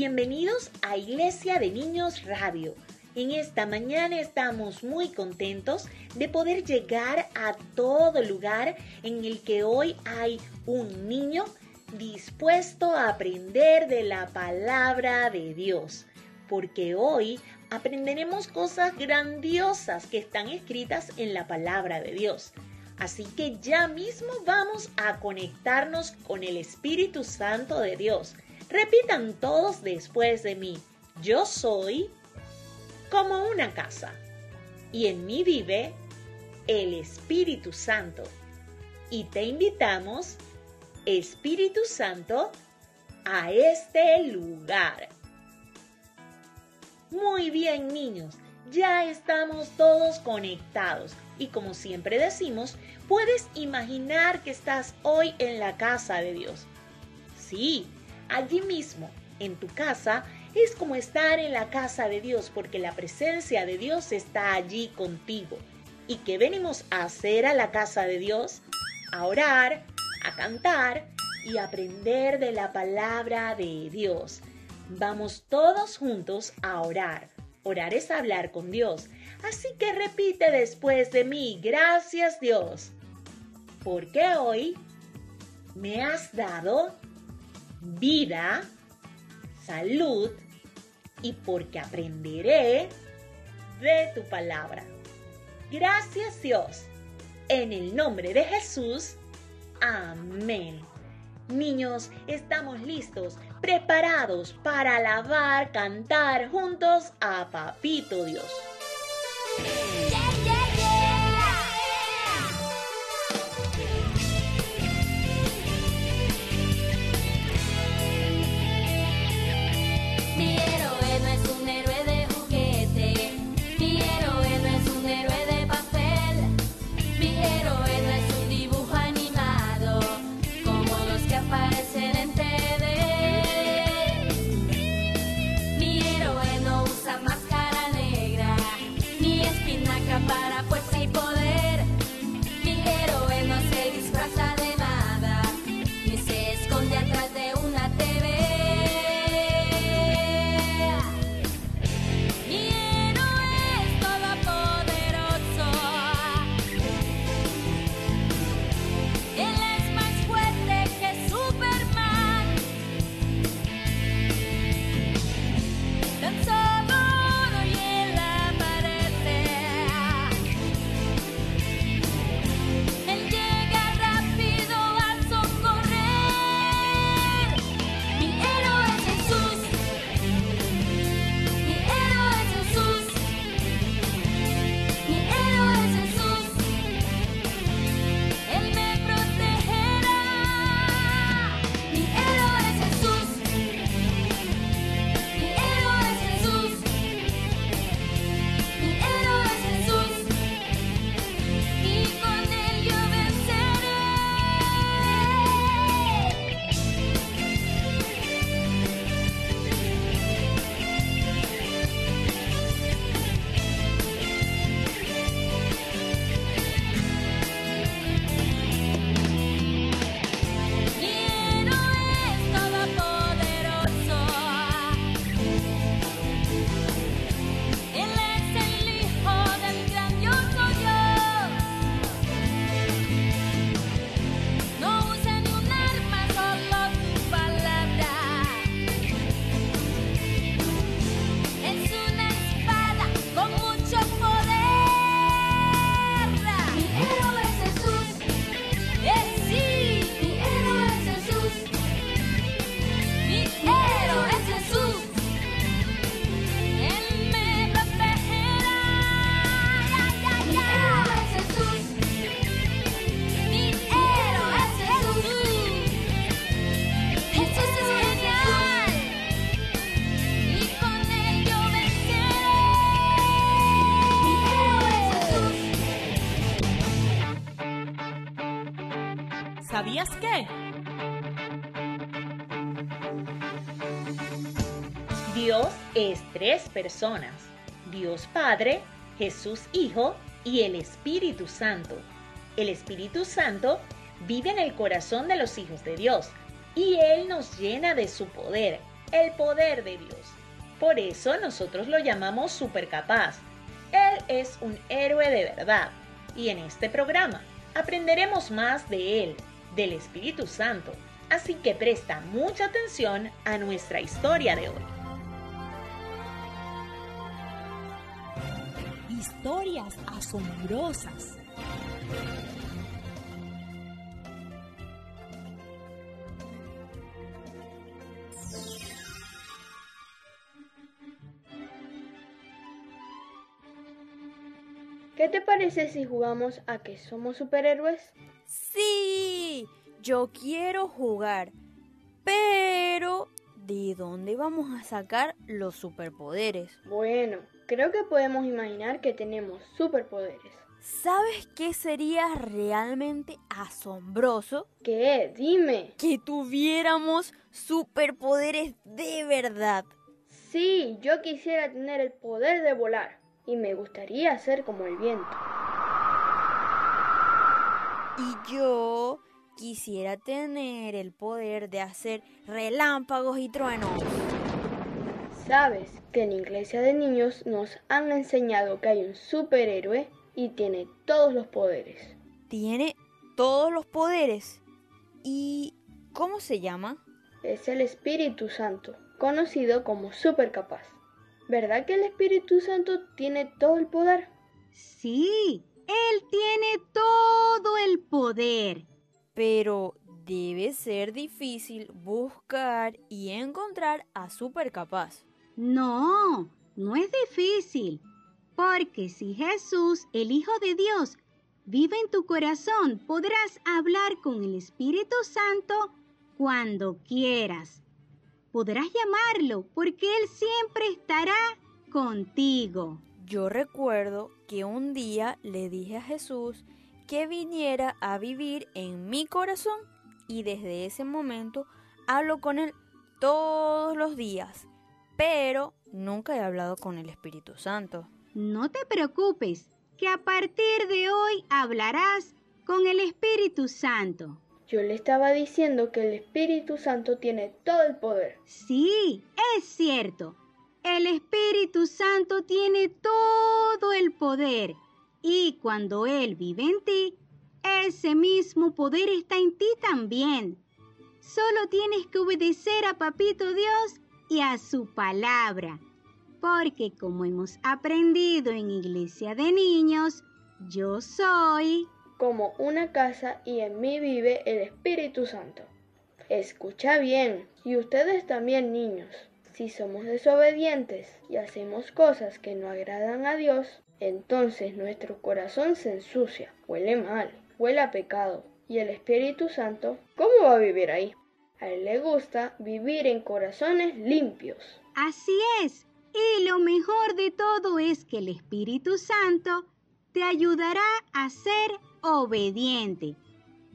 Bienvenidos a Iglesia de Niños Radio. En esta mañana estamos muy contentos de poder llegar a todo lugar en el que hoy hay un niño dispuesto a aprender de la palabra de Dios, porque hoy aprenderemos cosas grandiosas que están escritas en la palabra de Dios. Así que ya mismo vamos a conectarnos con el Espíritu Santo de Dios Repitan todos después de mí. Yo soy como una casa y en mí vive el Espíritu Santo. Y te invitamos, Espíritu Santo, a este lugar. Muy bien niños, ya estamos todos conectados y como siempre decimos, puedes imaginar que estás hoy en la casa de Dios. Sí, allí mismo, en tu casa, es como estar en la casa de Dios porque la presencia de Dios está allí contigo. ¿Y qué venimos a hacer a la casa de Dios? A orar, a cantar y aprender de la palabra de Dios. Vamos todos juntos a orar. Orar es hablar con Dios. Así que repite después de mí, gracias Dios, porque hoy me has dado vida, salud y porque aprenderé de tu palabra. Gracias Dios. En el nombre de Jesús. Amén. Niños, estamos listos, preparados para alabar, cantar juntos a Papito Dios. ¿Sabías qué? Dios es tres personas. Dios Padre, Jesús Hijo y el Espíritu Santo. El Espíritu Santo vive en el corazón de los hijos de Dios y Él nos llena de su poder, el poder de Dios. Por eso nosotros lo llamamos supercapaz. Él es un héroe de verdad y en este programa aprenderemos más de Él, del Espíritu Santo. Así que presta mucha atención a nuestra historia de hoy. Historias asombrosas. ¿Qué te parece si jugamos a que somos superhéroes? Sí, yo quiero jugar. Pero, ¿de dónde vamos a sacar los superpoderes? Bueno, creo que podemos imaginar que tenemos superpoderes. ¿Sabes qué sería realmente asombroso? ¿Qué? Dime. Que tuviéramos superpoderes de verdad. Sí, yo quisiera tener el poder de volar y me gustaría ser como el viento. Y yo quisiera tener el poder de hacer relámpagos y truenos. Sabes que en la iglesia de niños nos han enseñado que hay un superhéroe y tiene todos los poderes. Tiene todos los poderes. ¿Y cómo se llama? Es el Espíritu Santo, conocido como supercapaz. ¿Verdad que el Espíritu Santo tiene todo el poder? Sí, Él tiene todo el poder. Pero debe ser difícil buscar y encontrar a Supercapaz. No, no es difícil. Porque si Jesús, el Hijo de Dios, vive en tu corazón, podrás hablar con el Espíritu Santo cuando quieras podrás llamarlo porque Él siempre estará contigo. Yo recuerdo que un día le dije a Jesús que viniera a vivir en mi corazón y desde ese momento hablo con Él todos los días, pero nunca he hablado con el Espíritu Santo. No te preocupes, que a partir de hoy hablarás con el Espíritu Santo. Yo le estaba diciendo que el Espíritu Santo tiene todo el poder. Sí, es cierto. El Espíritu Santo tiene todo el poder. Y cuando Él vive en ti, ese mismo poder está en ti también. Solo tienes que obedecer a Papito Dios y a su palabra. Porque como hemos aprendido en Iglesia de Niños, yo soy como una casa y en mí vive el Espíritu Santo. Escucha bien, y ustedes también niños, si somos desobedientes y hacemos cosas que no agradan a Dios, entonces nuestro corazón se ensucia, huele mal, huele a pecado. ¿Y el Espíritu Santo cómo va a vivir ahí? A él le gusta vivir en corazones limpios. Así es. Y lo mejor de todo es que el Espíritu Santo te ayudará a ser obediente.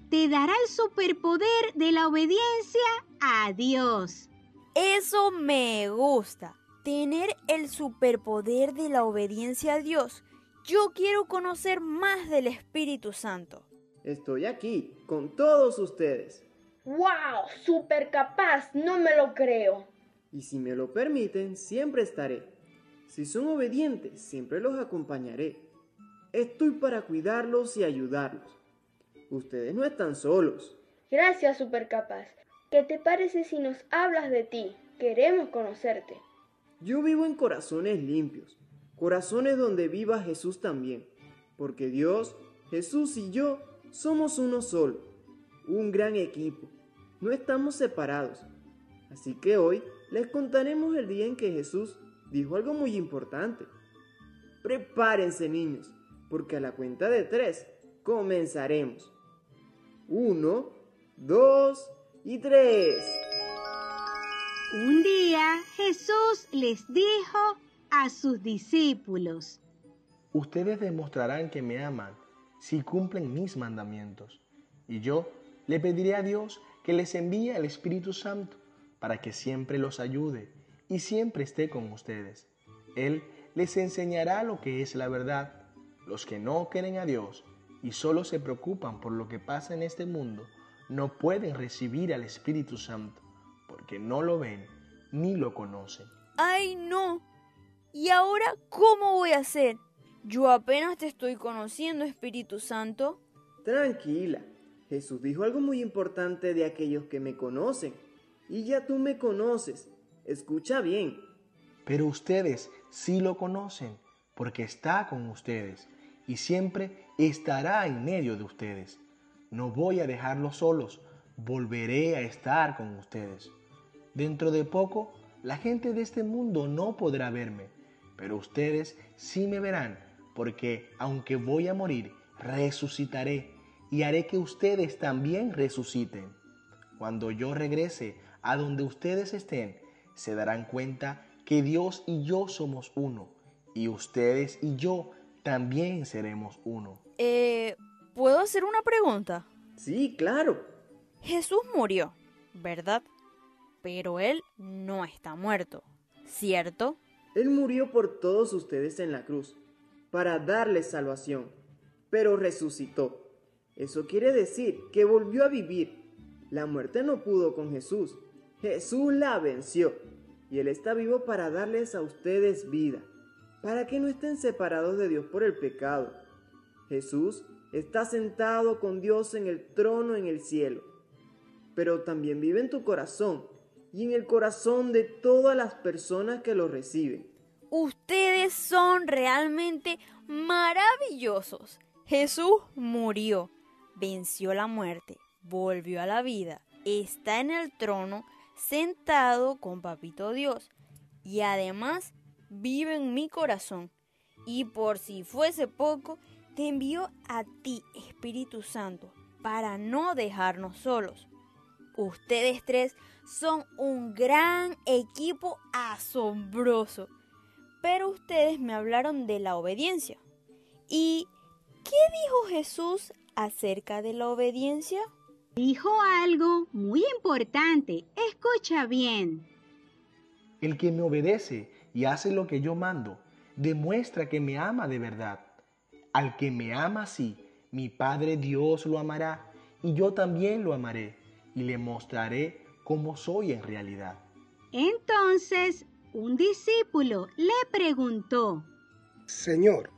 Te dará el superpoder de la obediencia a Dios. Eso me gusta. Tener el superpoder de la obediencia a Dios. Yo quiero conocer más del Espíritu Santo. Estoy aquí con todos ustedes. ¡Wow! ¡Super capaz! No me lo creo. Y si me lo permiten, siempre estaré. Si son obedientes, siempre los acompañaré. Estoy para cuidarlos y ayudarlos. Ustedes no están solos. Gracias, Supercapaz. ¿Qué te parece si nos hablas de ti? Queremos conocerte. Yo vivo en corazones limpios, corazones donde viva Jesús también, porque Dios, Jesús y yo somos uno solo, un gran equipo. No estamos separados. Así que hoy les contaremos el día en que Jesús dijo algo muy importante. Prepárense niños, porque a la cuenta de tres comenzaremos. Uno, dos y tres. Un día Jesús les dijo a sus discípulos, Ustedes demostrarán que me aman si cumplen mis mandamientos, y yo le pediré a Dios que les envíe al Espíritu Santo para que siempre los ayude y siempre esté con ustedes. Él les enseñará lo que es la verdad. Los que no creen a Dios y solo se preocupan por lo que pasa en este mundo, no pueden recibir al Espíritu Santo, porque no lo ven ni lo conocen. ¡Ay, no! ¿Y ahora cómo voy a hacer? Yo apenas te estoy conociendo, Espíritu Santo. Tranquila, Jesús dijo algo muy importante de aquellos que me conocen. Y ya tú me conoces. Escucha bien. Pero ustedes sí lo conocen, porque está con ustedes y siempre estará en medio de ustedes. No voy a dejarlos solos, volveré a estar con ustedes. Dentro de poco, la gente de este mundo no podrá verme, pero ustedes sí me verán, porque aunque voy a morir, resucitaré y haré que ustedes también resuciten. Cuando yo regrese a donde ustedes estén, se darán cuenta que Dios y yo somos uno, y ustedes y yo también seremos uno. Eh, ¿puedo hacer una pregunta? Sí, claro. Jesús murió, ¿verdad? Pero Él no está muerto, ¿cierto? Él murió por todos ustedes en la cruz, para darles salvación, pero resucitó. Eso quiere decir que volvió a vivir. La muerte no pudo con Jesús. Jesús la venció. Y Él está vivo para darles a ustedes vida, para que no estén separados de Dios por el pecado. Jesús está sentado con Dios en el trono en el cielo, pero también vive en tu corazón y en el corazón de todas las personas que lo reciben. Ustedes son realmente maravillosos. Jesús murió, venció la muerte, volvió a la vida, está en el trono sentado con Papito Dios y además vive en mi corazón. Y por si fuese poco, te envió a ti, Espíritu Santo, para no dejarnos solos. Ustedes tres son un gran equipo asombroso. Pero ustedes me hablaron de la obediencia. ¿Y qué dijo Jesús acerca de la obediencia? Dijo algo muy importante. Escucha bien. El que me obedece y hace lo que yo mando, demuestra que me ama de verdad. Al que me ama así, mi Padre Dios lo amará y yo también lo amaré y le mostraré cómo soy en realidad. Entonces un discípulo le preguntó, Señor,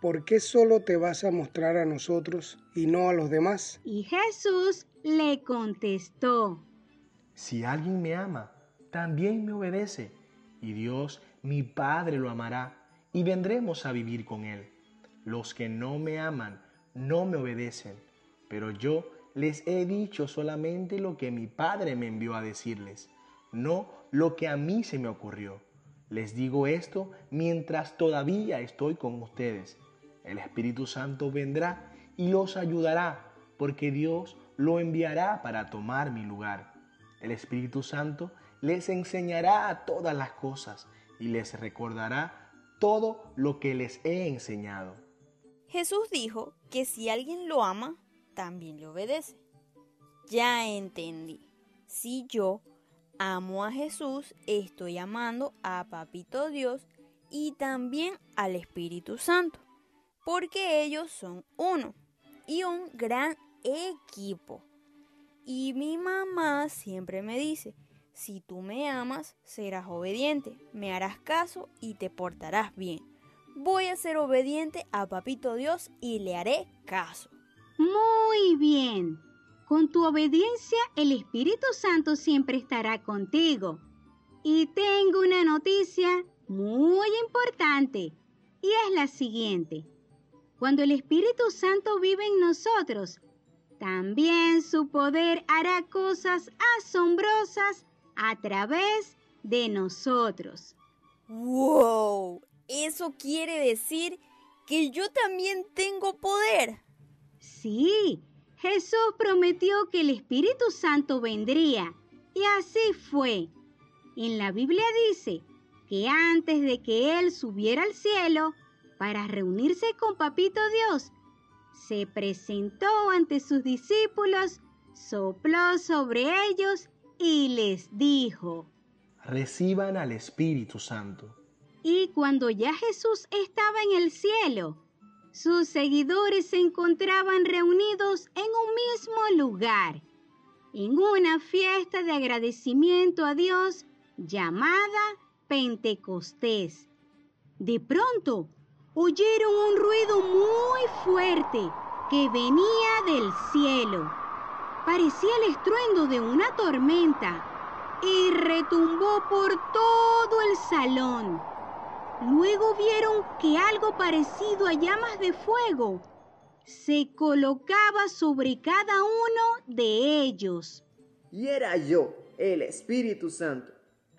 ¿por qué solo te vas a mostrar a nosotros y no a los demás? Y Jesús le contestó, Si alguien me ama, también me obedece, y Dios, mi Padre, lo amará, y vendremos a vivir con él. Los que no me aman no me obedecen, pero yo les he dicho solamente lo que mi Padre me envió a decirles, no lo que a mí se me ocurrió. Les digo esto mientras todavía estoy con ustedes. El Espíritu Santo vendrá y los ayudará, porque Dios lo enviará para tomar mi lugar. El Espíritu Santo les enseñará todas las cosas y les recordará todo lo que les he enseñado. Jesús dijo que si alguien lo ama, también le obedece. Ya entendí. Si yo amo a Jesús, estoy amando a Papito Dios y también al Espíritu Santo, porque ellos son uno y un gran equipo. Y mi mamá siempre me dice, si tú me amas, serás obediente, me harás caso y te portarás bien. Voy a ser obediente a Papito Dios y le haré caso. Muy bien. Con tu obediencia el Espíritu Santo siempre estará contigo. Y tengo una noticia muy importante y es la siguiente. Cuando el Espíritu Santo vive en nosotros, también su poder hará cosas asombrosas a través de nosotros. ¡Wow! Eso quiere decir que yo también tengo poder. Sí, Jesús prometió que el Espíritu Santo vendría y así fue. En la Biblia dice que antes de que Él subiera al cielo para reunirse con Papito Dios, se presentó ante sus discípulos sopló sobre ellos y les dijo, Reciban al Espíritu Santo. Y cuando ya Jesús estaba en el cielo, sus seguidores se encontraban reunidos en un mismo lugar, en una fiesta de agradecimiento a Dios llamada Pentecostés. De pronto, oyeron un ruido muy fuerte que venía del cielo. Parecía el estruendo de una tormenta y retumbó por todo el salón. Luego vieron que algo parecido a llamas de fuego se colocaba sobre cada uno de ellos. Y era yo, el Espíritu Santo.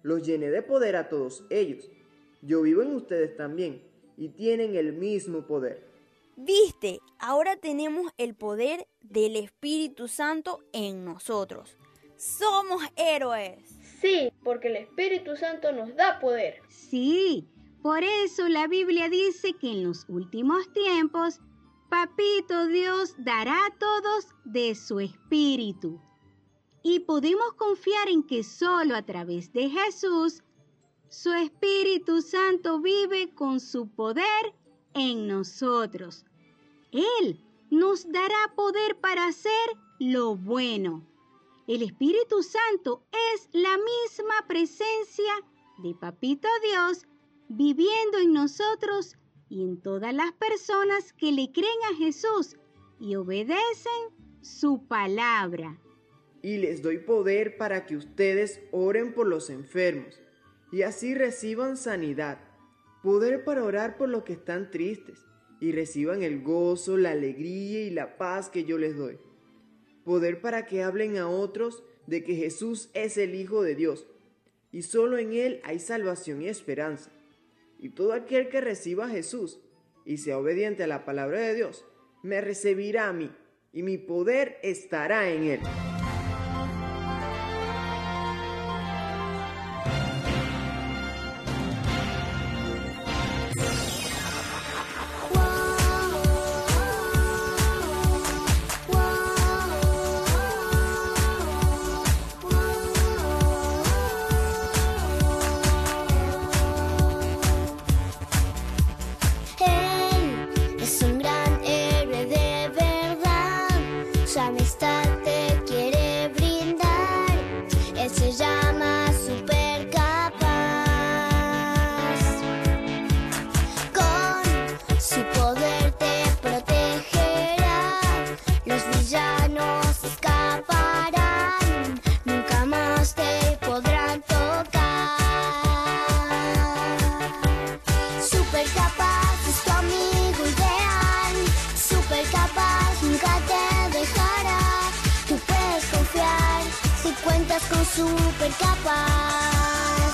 Los llené de poder a todos ellos. Yo vivo en ustedes también y tienen el mismo poder. Viste, ahora tenemos el poder del Espíritu Santo en nosotros. Somos héroes. Sí, porque el Espíritu Santo nos da poder. Sí, por eso la Biblia dice que en los últimos tiempos, Papito Dios dará a todos de su Espíritu. Y podemos confiar en que solo a través de Jesús, su Espíritu Santo vive con su poder en nosotros. Él nos dará poder para hacer lo bueno. El Espíritu Santo es la misma presencia de Papito Dios viviendo en nosotros y en todas las personas que le creen a Jesús y obedecen su palabra. Y les doy poder para que ustedes oren por los enfermos y así reciban sanidad. Poder para orar por los que están tristes y reciban el gozo, la alegría y la paz que yo les doy. Poder para que hablen a otros de que Jesús es el Hijo de Dios y solo en Él hay salvación y esperanza. Y todo aquel que reciba a Jesús y sea obediente a la palabra de Dios, me recibirá a mí y mi poder estará en Él. Super capaz.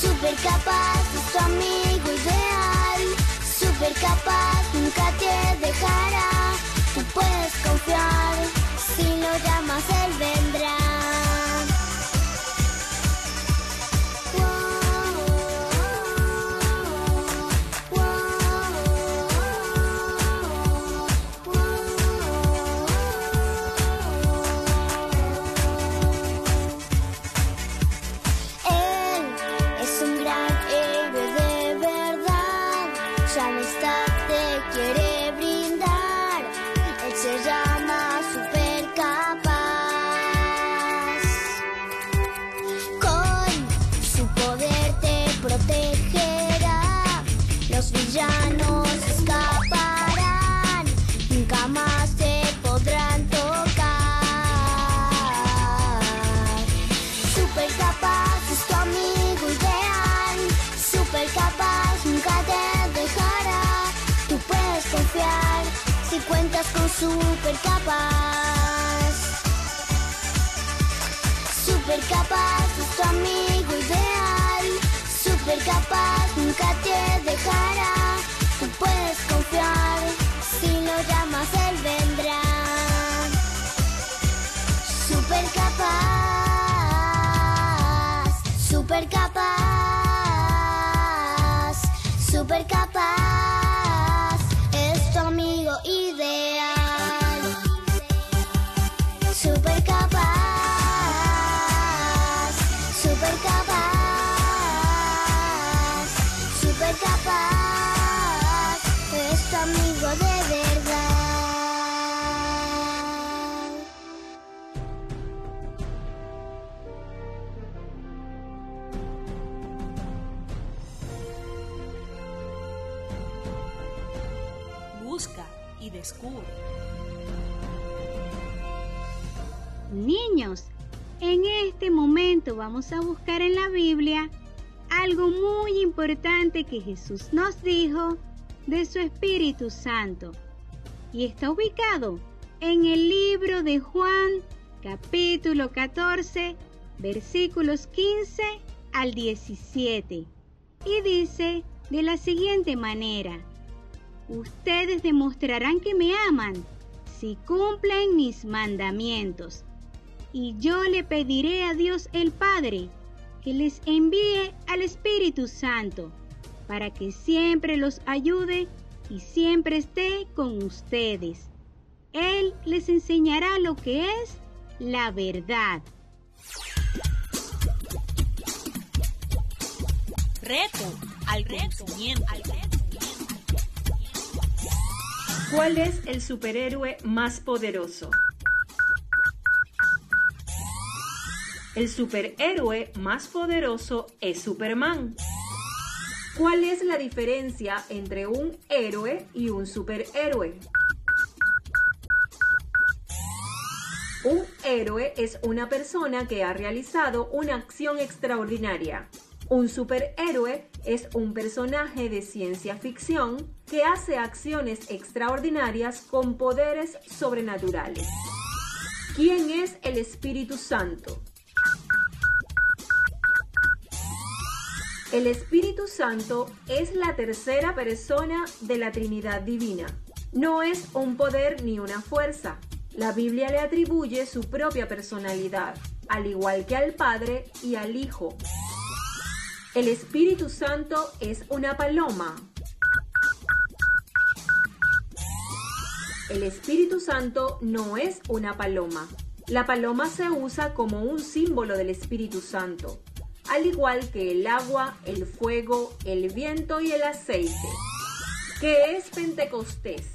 Super capaz es tu amigo ideal. Super capaz nunca te dejará. Tú puedes confiar. Si lo llamas, él vendrá. Super capaz. Super capaz es tu amigo ideal. Super capaz nunca te dejará. Tú puedes confiar. Si lo llamas, y descubre. Niños, en este momento vamos a buscar en la Biblia algo muy importante que Jesús nos dijo de su Espíritu Santo. Y está ubicado en el libro de Juan, capítulo 14, versículos 15 al 17. Y dice de la siguiente manera, ustedes demostrarán que me aman si cumplen mis mandamientos. Y yo le pediré a Dios el Padre que les envíe al Espíritu Santo para que siempre los ayude y siempre esté con ustedes. Él les enseñará lo que es la verdad. Reto al conocimiento. ¿Cuál es el superhéroe más poderoso? El superhéroe más poderoso es Superman. ¿Cuál es la diferencia entre un héroe y un superhéroe? Un héroe es una persona que ha realizado una acción extraordinaria. Un superhéroe es un personaje de ciencia ficción que hace acciones extraordinarias con poderes sobrenaturales. ¿Quién es el Espíritu Santo? El Espíritu Santo es la tercera persona de la Trinidad Divina. No es un poder ni una fuerza. La Biblia le atribuye su propia personalidad, al igual que al Padre y al Hijo. El Espíritu Santo es una paloma. El Espíritu Santo no es una paloma. La paloma se usa como un símbolo del Espíritu Santo al igual que el agua, el fuego, el viento y el aceite. ¿Qué es Pentecostés?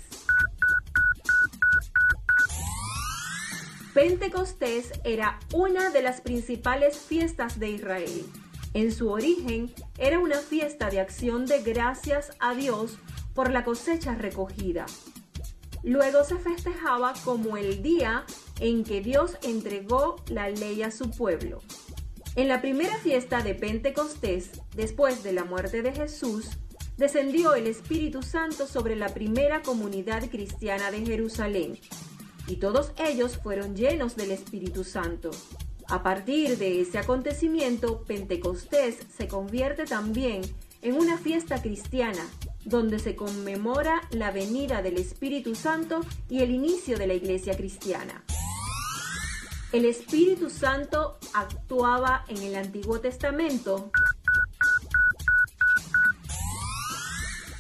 Pentecostés era una de las principales fiestas de Israel. En su origen era una fiesta de acción de gracias a Dios por la cosecha recogida. Luego se festejaba como el día en que Dios entregó la ley a su pueblo. En la primera fiesta de Pentecostés, después de la muerte de Jesús, descendió el Espíritu Santo sobre la primera comunidad cristiana de Jerusalén, y todos ellos fueron llenos del Espíritu Santo. A partir de ese acontecimiento, Pentecostés se convierte también en una fiesta cristiana, donde se conmemora la venida del Espíritu Santo y el inicio de la iglesia cristiana. El Espíritu Santo actuaba en el Antiguo Testamento.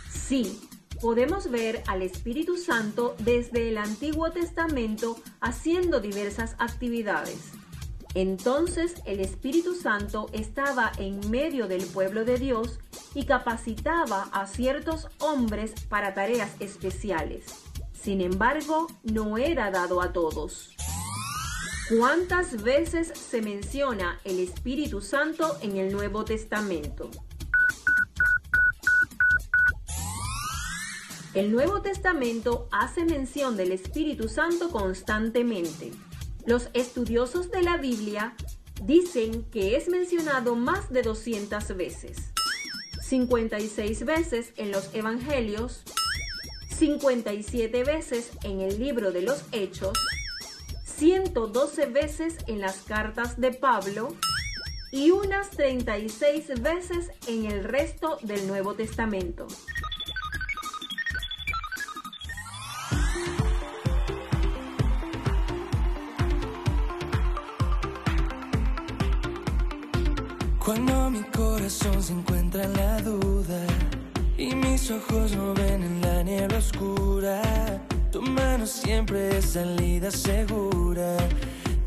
Sí, podemos ver al Espíritu Santo desde el Antiguo Testamento haciendo diversas actividades. Entonces el Espíritu Santo estaba en medio del pueblo de Dios y capacitaba a ciertos hombres para tareas especiales. Sin embargo, no era dado a todos. ¿Cuántas veces se menciona el Espíritu Santo en el Nuevo Testamento? El Nuevo Testamento hace mención del Espíritu Santo constantemente. Los estudiosos de la Biblia dicen que es mencionado más de 200 veces. 56 veces en los Evangelios, 57 veces en el libro de los Hechos 112 veces en las cartas de Pablo y unas 36 veces en el resto del Nuevo Testamento. Cuando mi corazón se encuentra en la duda y mis ojos no ven en la niebla oscura tu mano siempre es salida segura.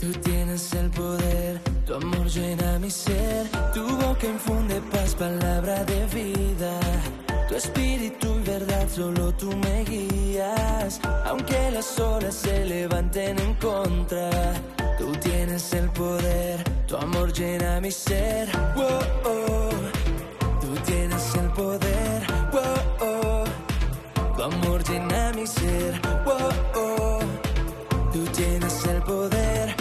Tú tienes el poder, tu amor llena mi ser. Tu boca infunde paz, palabra de vida. Tu espíritu y verdad, solo tú me guías. Aunque las olas se levanten en contra, tú tienes el poder, tu amor llena mi ser. Tú tienes el poder, tu amor llena mi ser. Oh, oh. Tú tienes el poder.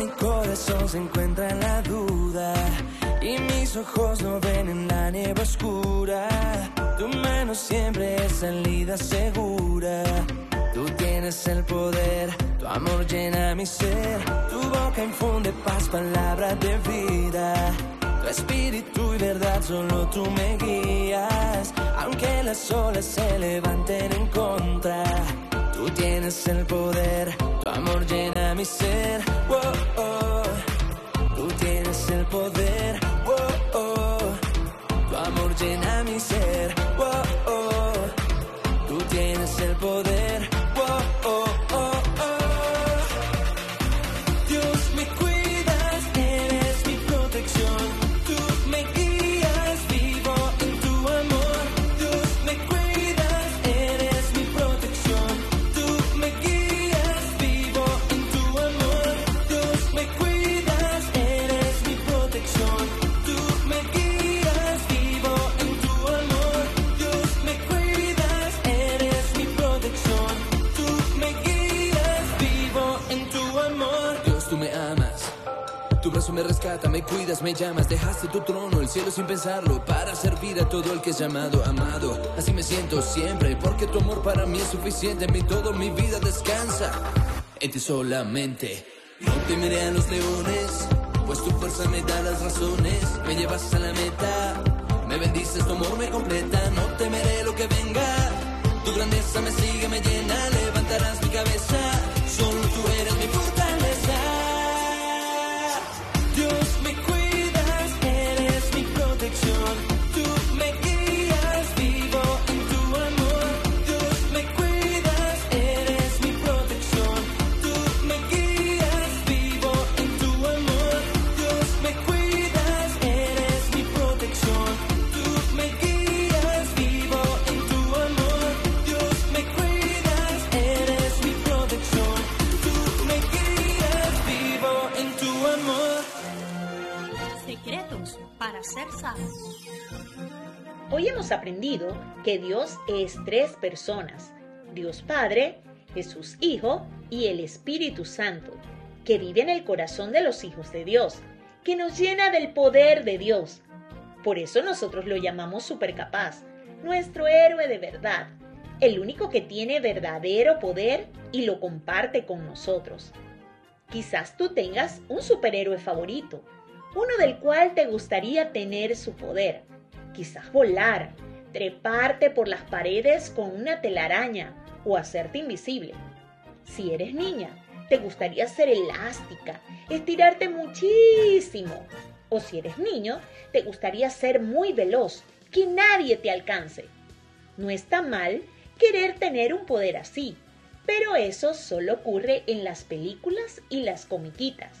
Mi corazón se encuentra en la duda y mis ojos no ven en la nieve oscura, tu mano siempre es salida segura. Tú tienes el poder, tu amor llena mi ser, tu boca infunde paz, palabras de vida. Tu espíritu y verdad solo tú me guías, aunque las olas se levanten en contra. Tú tienes el poder, tu amor llena mi ser. Oh, oh. Tú tienes el poder. Me cuidas, me llamas, dejaste tu trono, el cielo sin pensarlo, para servir a todo el que es llamado, amado. Así me siento siempre, porque tu amor para mí es suficiente, en mí todo mi vida descansa, en ti solamente. No temeré a los leones, pues tu fuerza me da las razones, me llevas a la meta, me bendices, tu amor me completa, no temeré lo que venga, tu grandeza me sigue, me llena, levantarás mi cabeza, solo tú eres mi fortaleza. Que Dios es tres personas, Dios Padre, Jesús Hijo y el Espíritu Santo, que vive en el corazón de los hijos de Dios, que nos llena del poder de Dios. Por eso nosotros lo llamamos supercapaz, nuestro héroe de verdad, el único que tiene verdadero poder y lo comparte con nosotros. Quizás tú tengas un superhéroe favorito, uno del cual te gustaría tener su poder. Quizás volar, treparte por las paredes con una telaraña o hacerte invisible. Si eres niña, te gustaría ser elástica, estirarte muchísimo. O si eres niño, te gustaría ser muy veloz, que nadie te alcance. No está mal querer tener un poder así, pero eso solo ocurre en las películas y las comiquitas.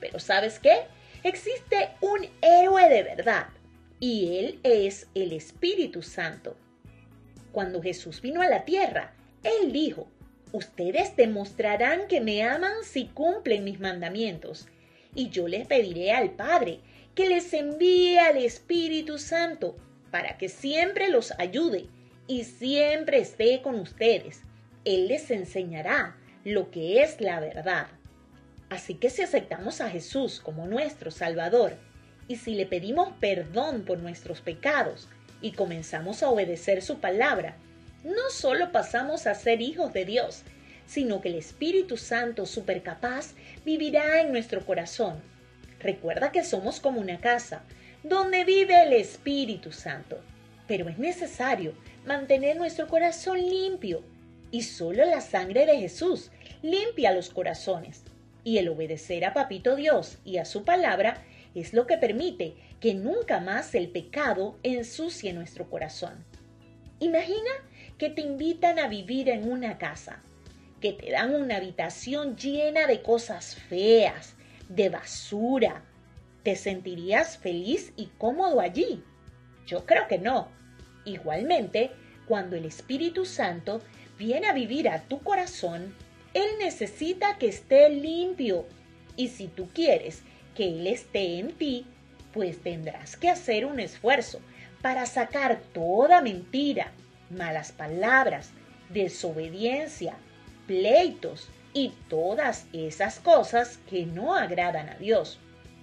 Pero ¿sabes qué? Existe un héroe de verdad y él es el Espíritu Santo. Cuando Jesús vino a la tierra, él dijo, ustedes demostrarán que me aman si cumplen mis mandamientos, y yo les pediré al Padre que les envíe al Espíritu Santo para que siempre los ayude y siempre esté con ustedes. Él les enseñará lo que es la verdad. Así que si aceptamos a Jesús como nuestro Salvador y si le pedimos perdón por nuestros pecados y comenzamos a obedecer su palabra, no solo pasamos a ser hijos de Dios, sino que el Espíritu Santo supercapaz vivirá en nuestro corazón. Recuerda que somos como una casa donde vive el Espíritu Santo, pero es necesario mantener nuestro corazón limpio y solo la sangre de Jesús limpia los corazones. Y el obedecer a Papito Dios y a su palabra es lo que permite que nunca más el pecado ensucie nuestro corazón. Imagina que te invitan a vivir en una casa, que te dan una habitación llena de cosas feas, de basura, ¿Te sentirías feliz y cómodo allí? Yo creo que no. Igualmente, cuando el Espíritu Santo viene a vivir a tu corazón, Él necesita que esté limpio. Y si tú quieres que Él esté en ti, pues tendrás que hacer un esfuerzo para sacar toda mentira, malas palabras, desobediencia, pleitos y todas esas cosas que no agradan a Dios.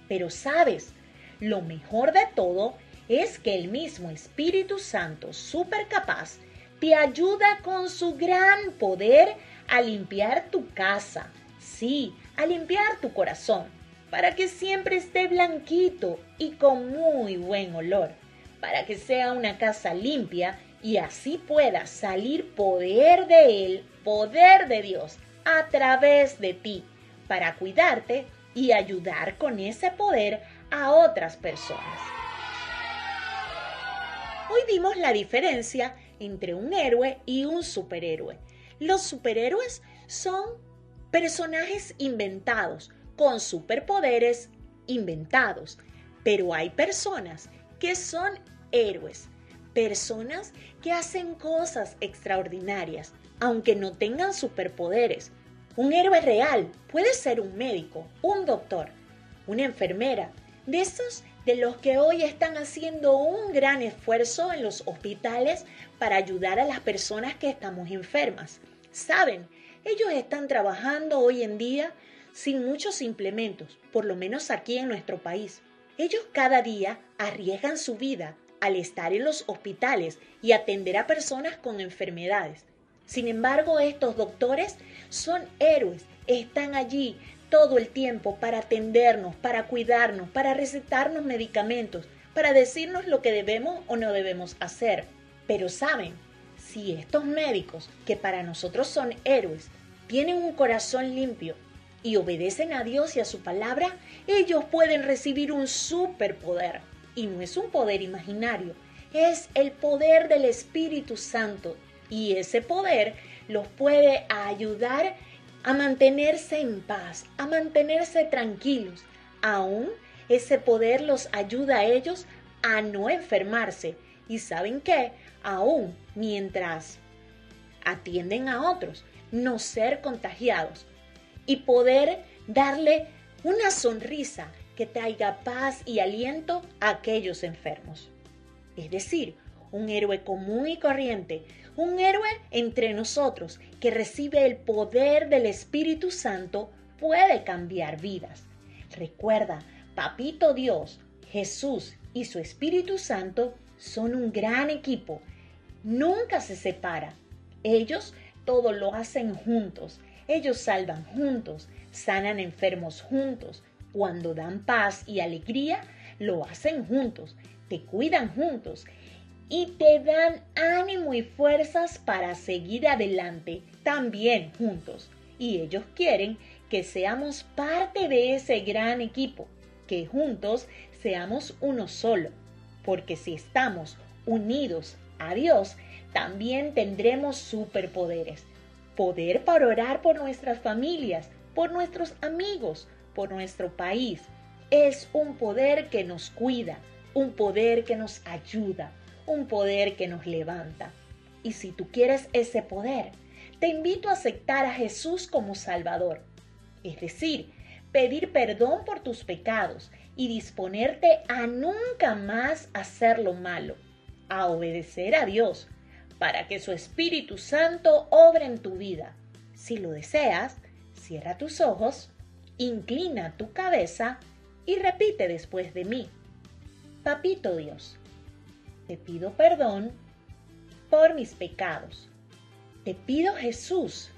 Pero sabes, lo mejor de todo es que el mismo Espíritu Santo, súper capaz, te ayuda con su gran poder a limpiar tu casa, sí, a limpiar tu corazón, para que siempre esté blanquito y con muy buen olor, para que sea una casa limpia y así pueda salir poder de Él, poder de Dios, a través de ti, para cuidarte y ayudar con ese poder a otras personas. Hoy vimos la diferencia entre un héroe y un superhéroe. Los superhéroes son personajes inventados, con superpoderes inventados, pero hay personas que son héroes, personas que hacen cosas extraordinarias, aunque no tengan superpoderes. Un héroe real puede ser un médico, un doctor, una enfermera, de esos de los que hoy están haciendo un gran esfuerzo en los hospitales para ayudar a las personas que estamos enfermas. Saben, ellos están trabajando hoy en día sin muchos implementos, por lo menos aquí en nuestro país. Ellos cada día arriesgan su vida al estar en los hospitales y atender a personas con enfermedades. Sin embargo, estos doctores son héroes, están allí todo el tiempo para atendernos, para cuidarnos, para recetarnos medicamentos, para decirnos lo que debemos o no debemos hacer. Pero saben, si estos médicos, que para nosotros son héroes, tienen un corazón limpio y obedecen a Dios y a su palabra, ellos pueden recibir un superpoder. Y no es un poder imaginario, es el poder del Espíritu Santo. Y ese poder los puede ayudar a mantenerse en paz, a mantenerse tranquilos. Aún ese poder los ayuda a ellos a no enfermarse. Y saben qué, aún mientras atienden a otros, no ser contagiados y poder darle una sonrisa que traiga paz y aliento a aquellos enfermos. Es decir, un héroe común y corriente un héroe entre nosotros que recibe el poder del Espíritu Santo puede cambiar vidas. Recuerda, Papito Dios, Jesús y su Espíritu Santo son un gran equipo. Nunca se separan. Ellos todo lo hacen juntos. Ellos salvan juntos, sanan enfermos juntos. Cuando dan paz y alegría, lo hacen juntos, te cuidan juntos y te dan ánimo y fuerzas para seguir adelante también juntos. Y ellos quieren que seamos parte de ese gran equipo, que juntos seamos uno solo, porque si estamos unidos a Dios, también tendremos superpoderes. Poder para orar por nuestras familias, por nuestros amigos, por nuestro país. Es un poder que nos cuida, un poder que nos ayuda, un poder que nos levanta. Y si tú quieres ese poder, te invito a aceptar a Jesús como Salvador. Es decir, pedir perdón por tus pecados y disponerte a nunca más hacer lo malo, a obedecer a Dios, para que su Espíritu Santo obre en tu vida. Si lo deseas, cierra tus ojos, inclina tu cabeza y repite después de mí. Papito Dios, te pido perdón por mis pecados. Te pido Jesús,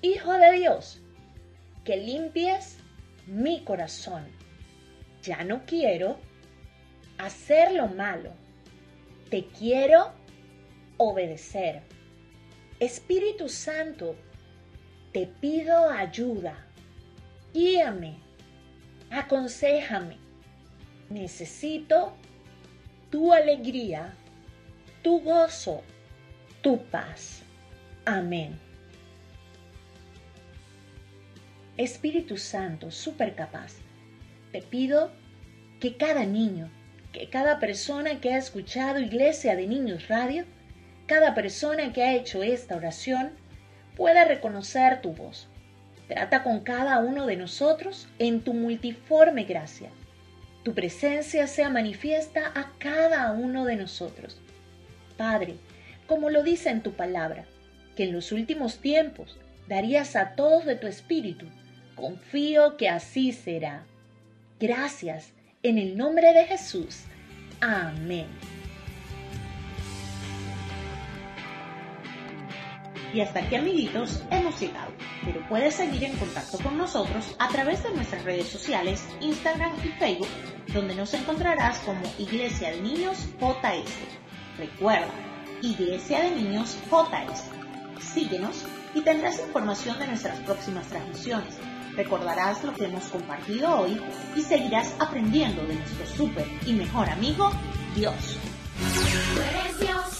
Hijo de Dios, que limpies mi corazón. Ya no quiero hacer lo malo. Te quiero obedecer. Espíritu Santo, te pido ayuda. Guíame. Aconsejame. Necesito tu alegría, tu gozo, tu paz. Amén. Espíritu Santo, súper capaz, te pido que cada niño, que cada persona que ha escuchado Iglesia de Niños Radio, cada persona que ha hecho esta oración, pueda reconocer tu voz. Trata con cada uno de nosotros en tu multiforme gracia. Tu presencia sea manifiesta a cada uno de nosotros. Padre, como lo dice en tu palabra, que en los últimos tiempos darías a todos de tu espíritu. Confío que así será. Gracias, en el nombre de Jesús. Amén. Y hasta aquí amiguitos hemos llegado, pero puedes seguir en contacto con nosotros a través de nuestras redes sociales, Instagram y Facebook, donde nos encontrarás como Iglesia de Niños JS. Recuerda, Iglesia de Niños JS. Síguenos y tendrás información de nuestras próximas transmisiones. Recordarás lo que hemos compartido hoy y seguirás aprendiendo de nuestro súper y mejor amigo, Dios. Dios.